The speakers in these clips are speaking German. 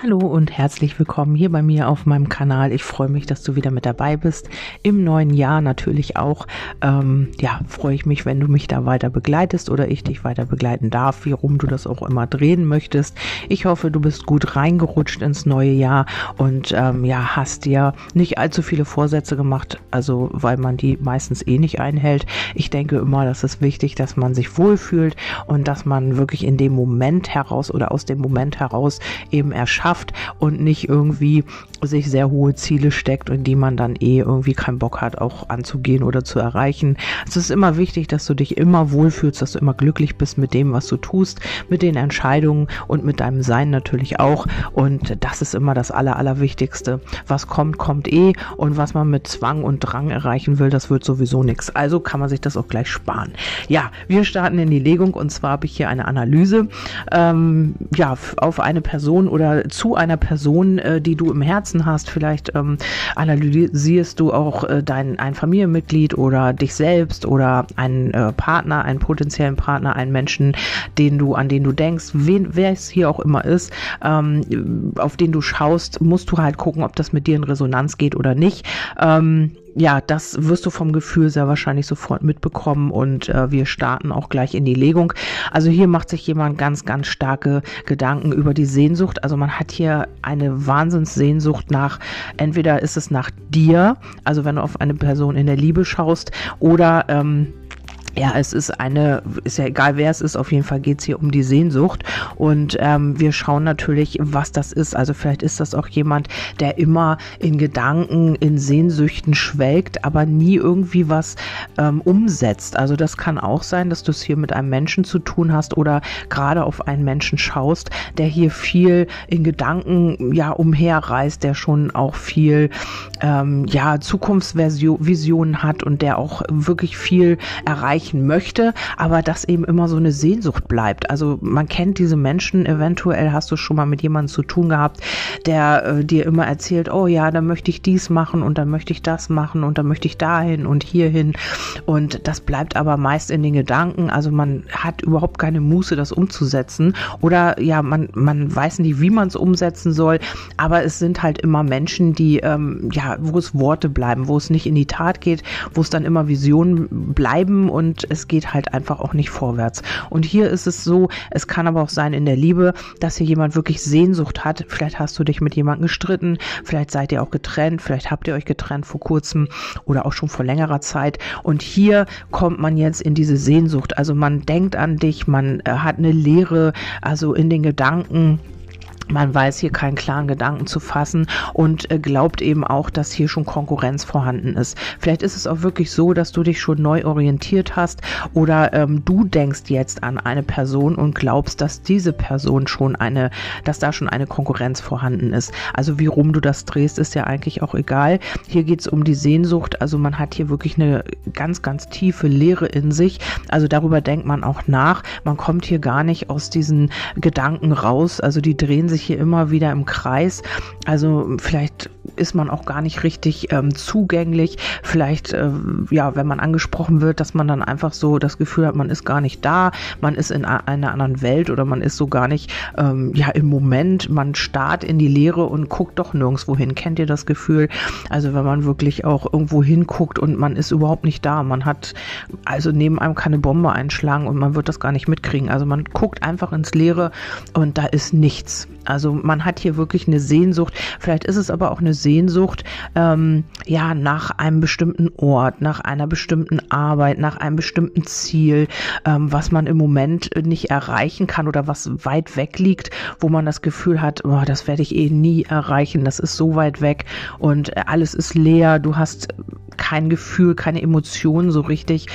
Hallo und herzlich willkommen hier bei mir auf meinem Kanal. Ich freue mich, dass du wieder mit dabei bist. Im neuen Jahr natürlich auch. Ähm, ja, freue ich mich, wenn du mich da weiter begleitest oder ich dich weiter begleiten darf, wie rum du das auch immer drehen möchtest. Ich hoffe, du bist gut reingerutscht ins neue Jahr und ähm, ja, hast dir nicht allzu viele Vorsätze gemacht, also weil man die meistens eh nicht einhält. Ich denke immer, das ist wichtig, dass man sich wohlfühlt und dass man wirklich in dem Moment heraus oder aus dem Moment heraus eben erschafft schafft und nicht irgendwie sich sehr hohe Ziele steckt und die man dann eh irgendwie keinen Bock hat, auch anzugehen oder zu erreichen. Es ist immer wichtig, dass du dich immer wohlfühlst, dass du immer glücklich bist mit dem, was du tust, mit den Entscheidungen und mit deinem Sein natürlich auch. Und das ist immer das Aller, Allerwichtigste. Was kommt, kommt eh. Und was man mit Zwang und Drang erreichen will, das wird sowieso nichts. Also kann man sich das auch gleich sparen. Ja, wir starten in die Legung und zwar habe ich hier eine Analyse ähm, ja, auf eine Person oder zu einer Person, äh, die du im Herzen hast. Vielleicht ähm, analysierst du auch äh, dein ein Familienmitglied oder dich selbst oder einen äh, Partner, einen potenziellen Partner, einen Menschen, den du an den du denkst, wen, wer es hier auch immer ist, ähm, auf den du schaust, musst du halt gucken, ob das mit dir in Resonanz geht oder nicht. Ähm, ja, das wirst du vom Gefühl sehr wahrscheinlich sofort mitbekommen und äh, wir starten auch gleich in die Legung. Also hier macht sich jemand ganz, ganz starke Gedanken über die Sehnsucht. Also man hat hier eine Wahnsinnssehnsucht nach, entweder ist es nach dir, also wenn du auf eine Person in der Liebe schaust, oder ähm, ja, es ist eine, ist ja egal wer es ist, auf jeden Fall geht es hier um die Sehnsucht. Und ähm, wir schauen natürlich, was das ist. Also vielleicht ist das auch jemand, der immer in Gedanken, in Sehnsüchten schwelgt, aber nie irgendwie was ähm, umsetzt. Also das kann auch sein, dass du es hier mit einem Menschen zu tun hast oder gerade auf einen Menschen schaust, der hier viel in Gedanken ja umherreist, der schon auch viel ähm, ja Zukunftsvisionen hat und der auch wirklich viel erreicht erreichen möchte, aber das eben immer so eine Sehnsucht bleibt. Also man kennt diese Menschen, eventuell hast du schon mal mit jemandem zu tun gehabt, der äh, dir immer erzählt, oh ja, dann möchte ich dies machen und dann möchte ich das machen und dann möchte ich dahin und hierhin und das bleibt aber meist in den Gedanken. Also man hat überhaupt keine Muße, das umzusetzen oder ja, man, man weiß nicht, wie man es umsetzen soll, aber es sind halt immer Menschen, die ähm, ja, wo es Worte bleiben, wo es nicht in die Tat geht, wo es dann immer Visionen bleiben und und es geht halt einfach auch nicht vorwärts. Und hier ist es so, es kann aber auch sein in der Liebe, dass hier jemand wirklich Sehnsucht hat. Vielleicht hast du dich mit jemandem gestritten, vielleicht seid ihr auch getrennt, vielleicht habt ihr euch getrennt vor kurzem oder auch schon vor längerer Zeit. Und hier kommt man jetzt in diese Sehnsucht. Also man denkt an dich, man äh, hat eine Leere, also in den Gedanken man weiß hier keinen klaren Gedanken zu fassen und äh, glaubt eben auch, dass hier schon Konkurrenz vorhanden ist. Vielleicht ist es auch wirklich so, dass du dich schon neu orientiert hast oder ähm, du denkst jetzt an eine Person und glaubst, dass diese Person schon eine, dass da schon eine Konkurrenz vorhanden ist. Also wie rum du das drehst, ist ja eigentlich auch egal. Hier geht es um die Sehnsucht. Also man hat hier wirklich eine ganz, ganz tiefe Leere in sich. Also darüber denkt man auch nach. Man kommt hier gar nicht aus diesen Gedanken raus. Also die drehen sich sich hier immer wieder im Kreis. Also vielleicht ist man auch gar nicht richtig ähm, zugänglich. Vielleicht, äh, ja, wenn man angesprochen wird, dass man dann einfach so das Gefühl hat, man ist gar nicht da, man ist in einer anderen Welt oder man ist so gar nicht, ähm, ja, im Moment, man starrt in die Leere und guckt doch nirgendwo hin. Kennt ihr das Gefühl? Also wenn man wirklich auch irgendwo hinguckt und man ist überhaupt nicht da, man hat also neben einem keine Bombe einschlagen und man wird das gar nicht mitkriegen. Also man guckt einfach ins Leere und da ist nichts. Also man hat hier wirklich eine Sehnsucht. Vielleicht ist es aber auch eine Sehnsucht, ähm, ja, nach einem bestimmten Ort, nach einer bestimmten Arbeit, nach einem bestimmten Ziel, ähm, was man im Moment nicht erreichen kann oder was weit weg liegt, wo man das Gefühl hat, oh, das werde ich eh nie erreichen. Das ist so weit weg und alles ist leer. Du hast kein Gefühl, keine Emotionen so richtig.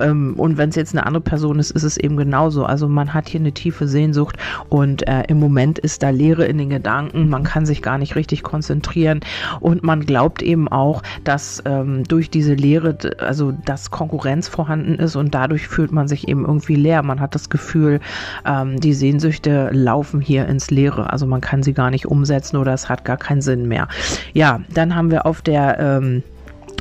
Ähm, und wenn es jetzt eine andere Person ist, ist es eben genauso. Also man hat hier eine tiefe Sehnsucht und äh, im Moment ist da Leere in den Gedanken. Man kann sich gar nicht richtig konzentrieren und man glaubt eben auch, dass ähm, durch diese Leere, also dass Konkurrenz vorhanden ist und dadurch fühlt man sich eben irgendwie leer. Man hat das Gefühl, ähm, die Sehnsüchte laufen hier ins Leere. Also man kann sie gar nicht umsetzen oder es hat gar keinen Sinn mehr. Ja, dann haben wir auf der ähm,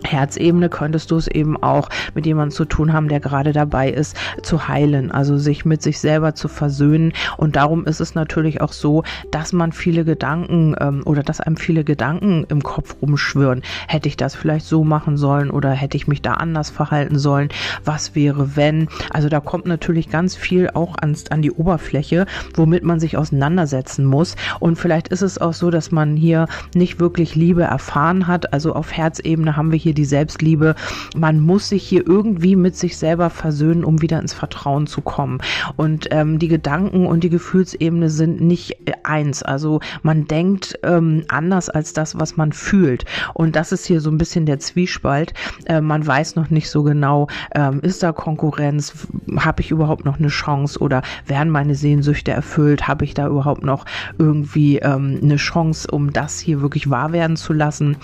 Herzebene könntest du es eben auch mit jemandem zu tun haben, der gerade dabei ist, zu heilen, also sich mit sich selber zu versöhnen. Und darum ist es natürlich auch so, dass man viele Gedanken ähm, oder dass einem viele Gedanken im Kopf rumschwirren. Hätte ich das vielleicht so machen sollen oder hätte ich mich da anders verhalten sollen? Was wäre, wenn? Also da kommt natürlich ganz viel auch ans, an die Oberfläche, womit man sich auseinandersetzen muss. Und vielleicht ist es auch so, dass man hier nicht wirklich Liebe erfahren hat. Also auf Herzebene haben wir hier die Selbstliebe. Man muss sich hier irgendwie mit sich selber versöhnen, um wieder ins Vertrauen zu kommen. Und ähm, die Gedanken und die Gefühlsebene sind nicht eins. Also man denkt ähm, anders als das, was man fühlt. Und das ist hier so ein bisschen der Zwiespalt. Äh, man weiß noch nicht so genau, ähm, ist da Konkurrenz? Habe ich überhaupt noch eine Chance? Oder werden meine Sehnsüchte erfüllt? Habe ich da überhaupt noch irgendwie ähm, eine Chance, um das hier wirklich wahr werden zu lassen?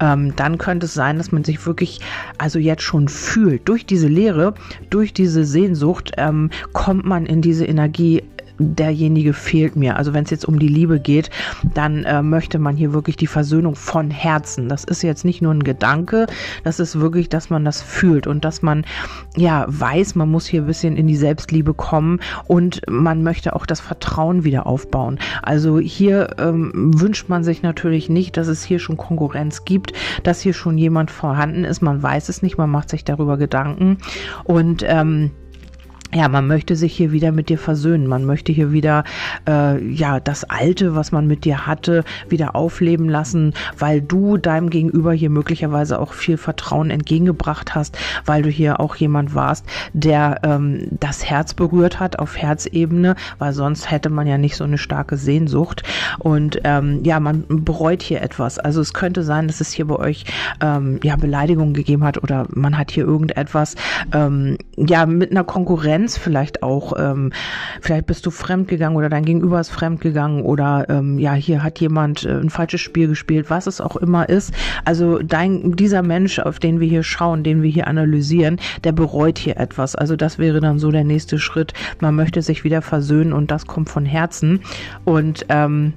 Ähm, dann könnte es sein, dass man sich wirklich also jetzt schon fühlt. Durch diese Lehre, durch diese Sehnsucht ähm, kommt man in diese Energie derjenige fehlt mir. Also wenn es jetzt um die Liebe geht, dann äh, möchte man hier wirklich die Versöhnung von Herzen. Das ist jetzt nicht nur ein Gedanke, das ist wirklich, dass man das fühlt und dass man ja weiß, man muss hier ein bisschen in die Selbstliebe kommen und man möchte auch das Vertrauen wieder aufbauen. Also hier ähm, wünscht man sich natürlich nicht, dass es hier schon Konkurrenz gibt, dass hier schon jemand vorhanden ist. Man weiß es nicht, man macht sich darüber Gedanken und ähm, ja, man möchte sich hier wieder mit dir versöhnen. Man möchte hier wieder, äh, ja, das Alte, was man mit dir hatte, wieder aufleben lassen, weil du deinem Gegenüber hier möglicherweise auch viel Vertrauen entgegengebracht hast, weil du hier auch jemand warst, der ähm, das Herz berührt hat auf Herzebene, weil sonst hätte man ja nicht so eine starke Sehnsucht. Und ähm, ja, man bereut hier etwas. Also es könnte sein, dass es hier bei euch ähm, ja Beleidigungen gegeben hat oder man hat hier irgendetwas ähm, ja mit einer Konkurrenz Konkurrenz vielleicht auch, ähm, vielleicht bist du fremdgegangen oder dein Gegenüber ist fremdgegangen oder ähm, ja, hier hat jemand äh, ein falsches Spiel gespielt, was es auch immer ist. Also dein, dieser Mensch, auf den wir hier schauen, den wir hier analysieren, der bereut hier etwas. Also das wäre dann so der nächste Schritt. Man möchte sich wieder versöhnen und das kommt von Herzen. Und ähm,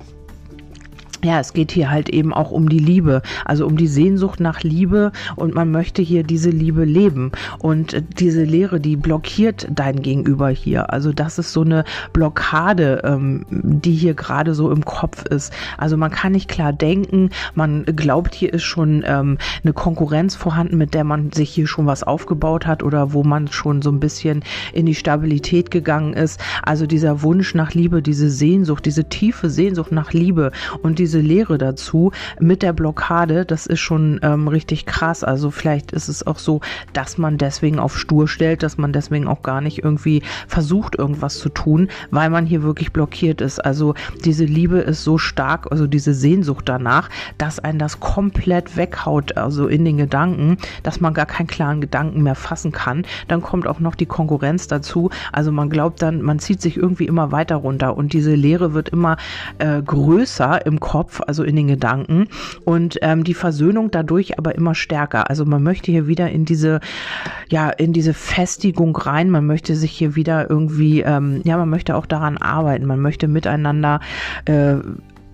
ja, es geht hier halt eben auch um die Liebe, also um die Sehnsucht nach Liebe und man möchte hier diese Liebe leben und diese Lehre, die blockiert dein Gegenüber hier. Also das ist so eine Blockade, ähm, die hier gerade so im Kopf ist. Also man kann nicht klar denken, man glaubt, hier ist schon ähm, eine Konkurrenz vorhanden, mit der man sich hier schon was aufgebaut hat oder wo man schon so ein bisschen in die Stabilität gegangen ist. Also dieser Wunsch nach Liebe, diese Sehnsucht, diese tiefe Sehnsucht nach Liebe und diese diese Lehre dazu mit der Blockade, das ist schon ähm, richtig krass. Also vielleicht ist es auch so, dass man deswegen auf stur stellt, dass man deswegen auch gar nicht irgendwie versucht, irgendwas zu tun, weil man hier wirklich blockiert ist. Also diese Liebe ist so stark, also diese Sehnsucht danach, dass einen das komplett weghaut, also in den Gedanken, dass man gar keinen klaren Gedanken mehr fassen kann. Dann kommt auch noch die Konkurrenz dazu. Also man glaubt dann, man zieht sich irgendwie immer weiter runter und diese Leere wird immer äh, größer im Kopf Kopf, also in den Gedanken und ähm, die Versöhnung dadurch aber immer stärker. Also man möchte hier wieder in diese, ja, in diese Festigung rein. Man möchte sich hier wieder irgendwie, ähm, ja, man möchte auch daran arbeiten. Man möchte miteinander äh,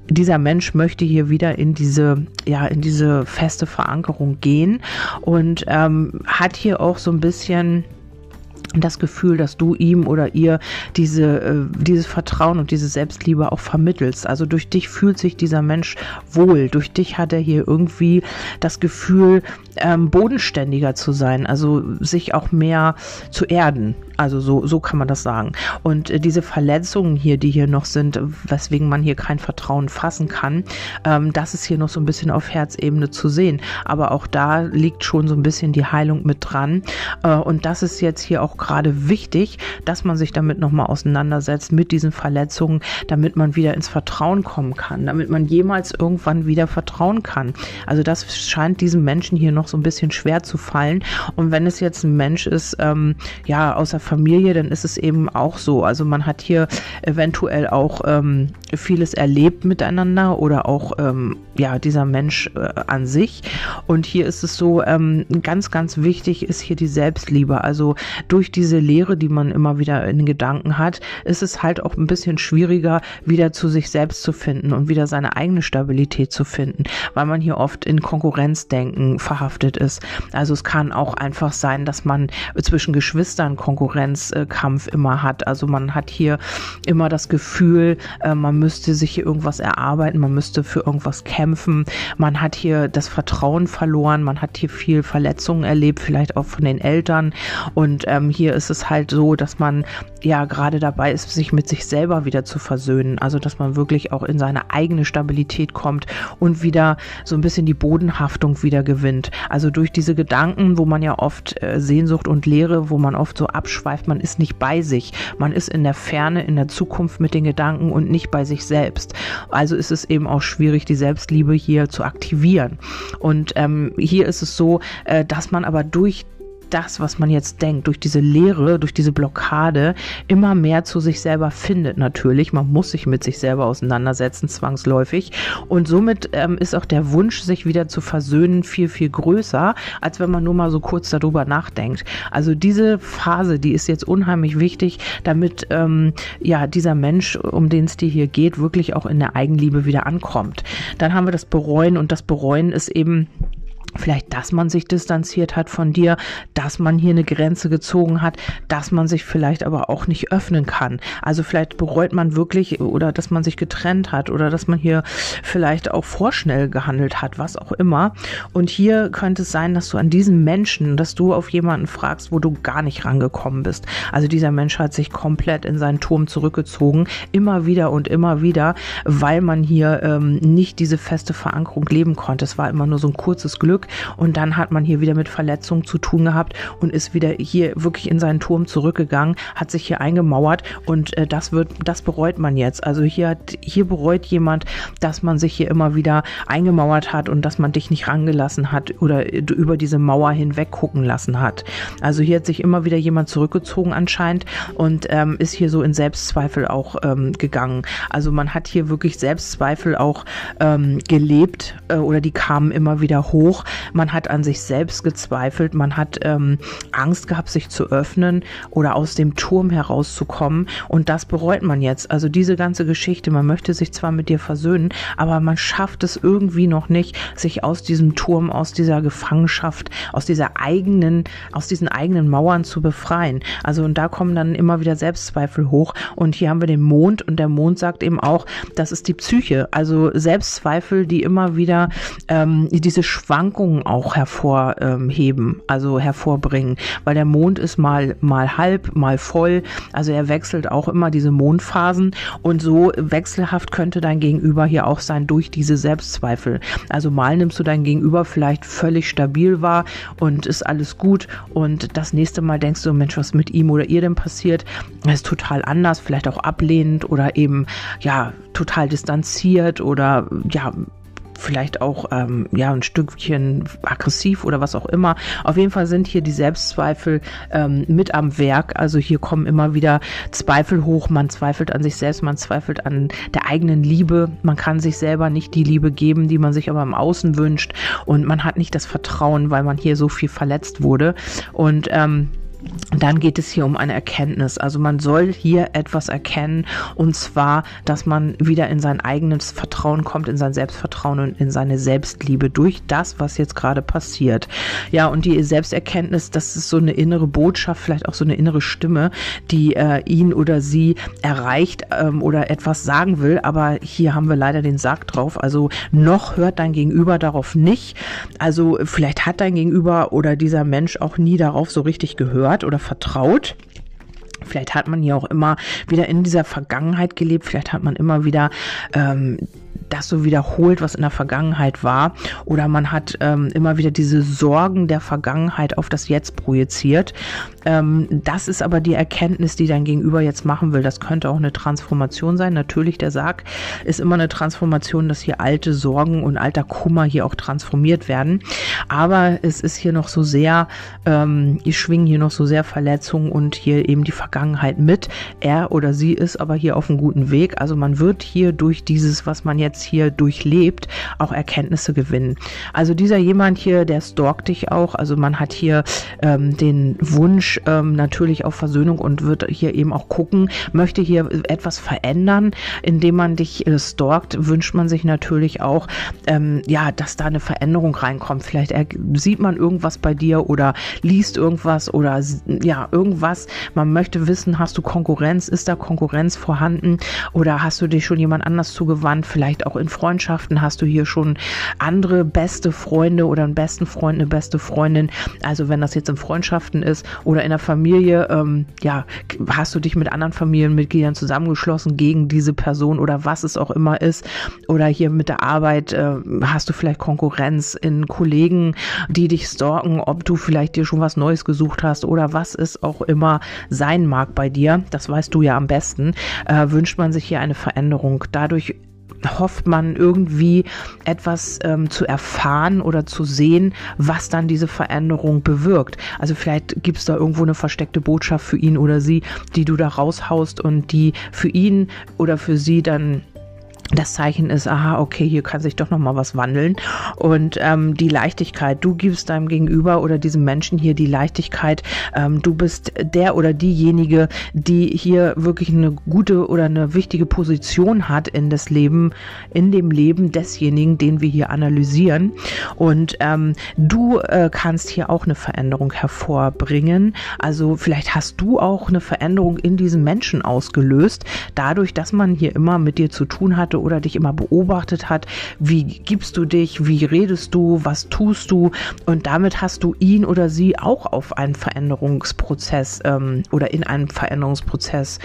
dieser Mensch möchte hier wieder in diese, ja, in diese feste Verankerung gehen und ähm, hat hier auch so ein bisschen das Gefühl, dass du ihm oder ihr diese, äh, dieses Vertrauen und diese Selbstliebe auch vermittelst. Also durch dich fühlt sich dieser Mensch wohl. Durch dich hat er hier irgendwie das Gefühl, ähm, bodenständiger zu sein, also sich auch mehr zu erden. Also so, so kann man das sagen. Und äh, diese Verletzungen hier, die hier noch sind, weswegen man hier kein Vertrauen fassen kann, ähm, das ist hier noch so ein bisschen auf Herzebene zu sehen. Aber auch da liegt schon so ein bisschen die Heilung mit dran. Äh, und das ist jetzt hier auch gerade wichtig, dass man sich damit nochmal auseinandersetzt mit diesen Verletzungen, damit man wieder ins Vertrauen kommen kann, damit man jemals irgendwann wieder vertrauen kann. Also das scheint diesem Menschen hier noch so ein bisschen schwer zu fallen. Und wenn es jetzt ein Mensch ist, ähm, ja, außer Familie, dann ist es eben auch so. Also man hat hier eventuell auch ähm, vieles erlebt miteinander oder auch ähm, ja dieser Mensch äh, an sich. Und hier ist es so ähm, ganz, ganz wichtig ist hier die Selbstliebe. Also durch durch diese Lehre, die man immer wieder in Gedanken hat, ist es halt auch ein bisschen schwieriger, wieder zu sich selbst zu finden und wieder seine eigene Stabilität zu finden, weil man hier oft in Konkurrenzdenken verhaftet ist. Also es kann auch einfach sein, dass man zwischen Geschwistern Konkurrenzkampf immer hat. Also man hat hier immer das Gefühl, äh, man müsste sich hier irgendwas erarbeiten, man müsste für irgendwas kämpfen. Man hat hier das Vertrauen verloren, man hat hier viel Verletzungen erlebt, vielleicht auch von den Eltern. Und ähm, hier ist es halt so, dass man ja gerade dabei ist, sich mit sich selber wieder zu versöhnen. Also dass man wirklich auch in seine eigene Stabilität kommt und wieder so ein bisschen die Bodenhaftung wieder gewinnt. Also durch diese Gedanken, wo man ja oft äh, Sehnsucht und Leere, wo man oft so abschweift, man ist nicht bei sich. Man ist in der Ferne, in der Zukunft mit den Gedanken und nicht bei sich selbst. Also ist es eben auch schwierig, die Selbstliebe hier zu aktivieren. Und ähm, hier ist es so, äh, dass man aber durch das, was man jetzt denkt, durch diese Leere, durch diese Blockade immer mehr zu sich selber findet natürlich. Man muss sich mit sich selber auseinandersetzen, zwangsläufig. Und somit ähm, ist auch der Wunsch, sich wieder zu versöhnen, viel, viel größer, als wenn man nur mal so kurz darüber nachdenkt. Also diese Phase, die ist jetzt unheimlich wichtig, damit ähm, ja dieser Mensch, um den es dir hier geht, wirklich auch in der Eigenliebe wieder ankommt. Dann haben wir das Bereuen und das Bereuen ist eben Vielleicht, dass man sich distanziert hat von dir, dass man hier eine Grenze gezogen hat, dass man sich vielleicht aber auch nicht öffnen kann. Also vielleicht bereut man wirklich oder dass man sich getrennt hat oder dass man hier vielleicht auch vorschnell gehandelt hat, was auch immer. Und hier könnte es sein, dass du an diesem Menschen, dass du auf jemanden fragst, wo du gar nicht rangekommen bist. Also dieser Mensch hat sich komplett in seinen Turm zurückgezogen, immer wieder und immer wieder, weil man hier ähm, nicht diese feste Verankerung leben konnte. Es war immer nur so ein kurzes Glück und dann hat man hier wieder mit Verletzungen zu tun gehabt und ist wieder hier wirklich in seinen Turm zurückgegangen, hat sich hier eingemauert und äh, das wird, das bereut man jetzt. Also hier hat, hier bereut jemand, dass man sich hier immer wieder eingemauert hat und dass man dich nicht rangelassen hat oder über diese Mauer hinweg gucken lassen hat. Also hier hat sich immer wieder jemand zurückgezogen anscheinend und ähm, ist hier so in Selbstzweifel auch ähm, gegangen. Also man hat hier wirklich Selbstzweifel auch ähm, gelebt äh, oder die kamen immer wieder hoch man hat an sich selbst gezweifelt, man hat ähm, Angst gehabt, sich zu öffnen oder aus dem Turm herauszukommen. Und das bereut man jetzt. Also diese ganze Geschichte, man möchte sich zwar mit dir versöhnen, aber man schafft es irgendwie noch nicht, sich aus diesem Turm, aus dieser Gefangenschaft, aus dieser eigenen, aus diesen eigenen Mauern zu befreien. Also und da kommen dann immer wieder Selbstzweifel hoch. Und hier haben wir den Mond und der Mond sagt eben auch, das ist die Psyche. Also Selbstzweifel, die immer wieder ähm, diese Schwankungen Schwingungen auch hervorheben, also hervorbringen, weil der Mond ist mal, mal halb, mal voll, also er wechselt auch immer diese Mondphasen. Und so wechselhaft könnte dein Gegenüber hier auch sein durch diese Selbstzweifel. Also mal nimmst du dein Gegenüber vielleicht völlig stabil wahr und ist alles gut. Und das nächste Mal denkst du, Mensch, was mit ihm oder ihr denn passiert, das ist total anders, vielleicht auch ablehnend oder eben, ja, total distanziert oder ja, vielleicht auch ähm, ja ein Stückchen aggressiv oder was auch immer. Auf jeden Fall sind hier die Selbstzweifel ähm, mit am Werk. Also hier kommen immer wieder Zweifel hoch. Man zweifelt an sich selbst, man zweifelt an der eigenen Liebe. Man kann sich selber nicht die Liebe geben, die man sich aber im Außen wünscht. Und man hat nicht das Vertrauen, weil man hier so viel verletzt wurde. Und ähm, dann geht es hier um eine Erkenntnis. Also man soll hier etwas erkennen und zwar, dass man wieder in sein eigenes Vertrauen kommt, in sein Selbstvertrauen und in seine Selbstliebe durch das, was jetzt gerade passiert. Ja, und die Selbsterkenntnis, das ist so eine innere Botschaft, vielleicht auch so eine innere Stimme, die äh, ihn oder sie erreicht ähm, oder etwas sagen will. Aber hier haben wir leider den Sarg drauf. Also noch hört dein Gegenüber darauf nicht. Also vielleicht hat dein Gegenüber oder dieser Mensch auch nie darauf so richtig gehört gehört oder vertraut. Vielleicht hat man hier auch immer wieder in dieser Vergangenheit gelebt. Vielleicht hat man immer wieder ähm, das so wiederholt, was in der Vergangenheit war. Oder man hat ähm, immer wieder diese Sorgen der Vergangenheit auf das Jetzt projiziert. Ähm, das ist aber die Erkenntnis, die dein Gegenüber jetzt machen will. Das könnte auch eine Transformation sein. Natürlich, der Sarg ist immer eine Transformation, dass hier alte Sorgen und alter Kummer hier auch transformiert werden. Aber es ist hier noch so sehr, ähm, schwingen hier noch so sehr Verletzungen und hier eben die Vergangenheit mit. Er oder sie ist aber hier auf einem guten Weg. Also man wird hier durch dieses, was man jetzt jetzt hier durchlebt, auch Erkenntnisse gewinnen. Also dieser jemand hier, der stalkt dich auch. Also man hat hier ähm, den Wunsch ähm, natürlich auf Versöhnung und wird hier eben auch gucken, möchte hier etwas verändern, indem man dich äh, stalkt, wünscht man sich natürlich auch, ähm, ja, dass da eine Veränderung reinkommt. Vielleicht sieht man irgendwas bei dir oder liest irgendwas oder ja, irgendwas. Man möchte wissen, hast du Konkurrenz? Ist da Konkurrenz vorhanden? Oder hast du dich schon jemand anders zugewandt? Vielleicht auch in Freundschaften hast du hier schon andere beste Freunde oder einen besten Freund, eine beste Freundin. Also wenn das jetzt in Freundschaften ist oder in der Familie, ähm, ja, hast du dich mit anderen Familienmitgliedern zusammengeschlossen gegen diese Person oder was es auch immer ist. Oder hier mit der Arbeit äh, hast du vielleicht Konkurrenz in Kollegen, die dich stalken, ob du vielleicht dir schon was Neues gesucht hast oder was es auch immer sein mag bei dir. Das weißt du ja am besten. Äh, wünscht man sich hier eine Veränderung. Dadurch hofft man irgendwie etwas ähm, zu erfahren oder zu sehen, was dann diese Veränderung bewirkt. Also vielleicht gibt es da irgendwo eine versteckte Botschaft für ihn oder sie, die du da raushaust und die für ihn oder für sie dann das Zeichen ist, aha, okay, hier kann sich doch noch mal was wandeln und ähm, die Leichtigkeit. Du gibst deinem Gegenüber oder diesem Menschen hier die Leichtigkeit. Ähm, du bist der oder diejenige, die hier wirklich eine gute oder eine wichtige Position hat in das Leben, in dem Leben desjenigen, den wir hier analysieren. Und ähm, du äh, kannst hier auch eine Veränderung hervorbringen. Also vielleicht hast du auch eine Veränderung in diesem Menschen ausgelöst, dadurch, dass man hier immer mit dir zu tun hatte hatte oder dich immer beobachtet hat. Wie gibst du dich? Wie redest du? Was tust du? Und damit hast du ihn oder sie auch auf einen Veränderungsprozess ähm, oder in einen Veränderungsprozess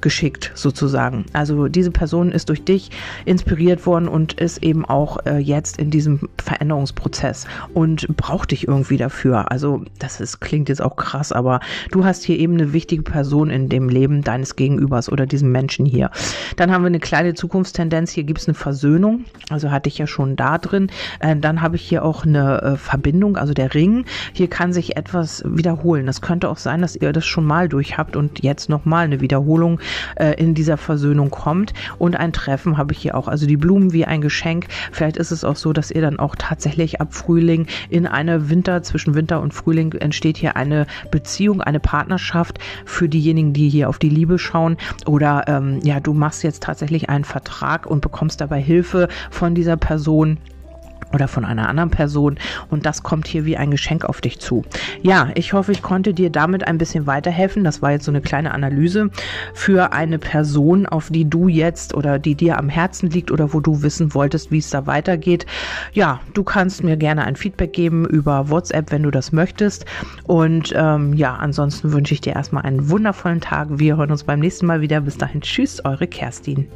geschickt, sozusagen. Also diese Person ist durch dich inspiriert worden und ist eben auch äh, jetzt in diesem Veränderungsprozess und braucht dich irgendwie dafür. Also das ist, klingt jetzt auch krass, aber du hast hier eben eine wichtige Person in dem Leben deines Gegenübers oder diesem Menschen hier. Dann haben wir eine kleine Zukunftstendenz. Hier gibt es eine Versöhnung. Also hatte ich ja schon da drin. Äh, dann habe ich hier auch eine äh, Verbindung, also der Ring. Hier kann sich etwas wiederholen. Das könnte auch sein, dass ihr das schon mal durch habt und jetzt nochmal eine Wiederholung äh, in dieser Versöhnung kommt. Und ein Treffen habe ich hier auch. Also die Blumen wie ein Geschenk. Vielleicht ist es auch so, dass ihr dann auch tatsächlich ab Frühling in eine Winter, zwischen Winter und Frühling entsteht hier eine Beziehung, eine Partnerschaft für diejenigen, die hier auf die Liebe schauen. Oder ähm, ja, du machst jetzt tatsächlich einen Vertrag und bekommst dabei Hilfe von dieser Person oder von einer anderen Person und das kommt hier wie ein Geschenk auf dich zu. Ja, ich hoffe, ich konnte dir damit ein bisschen weiterhelfen. Das war jetzt so eine kleine Analyse für eine Person, auf die du jetzt oder die dir am Herzen liegt oder wo du wissen wolltest, wie es da weitergeht. Ja, du kannst mir gerne ein Feedback geben über WhatsApp, wenn du das möchtest. Und ähm, ja, ansonsten wünsche ich dir erstmal einen wundervollen Tag. Wir hören uns beim nächsten Mal wieder. Bis dahin, tschüss, eure Kerstin.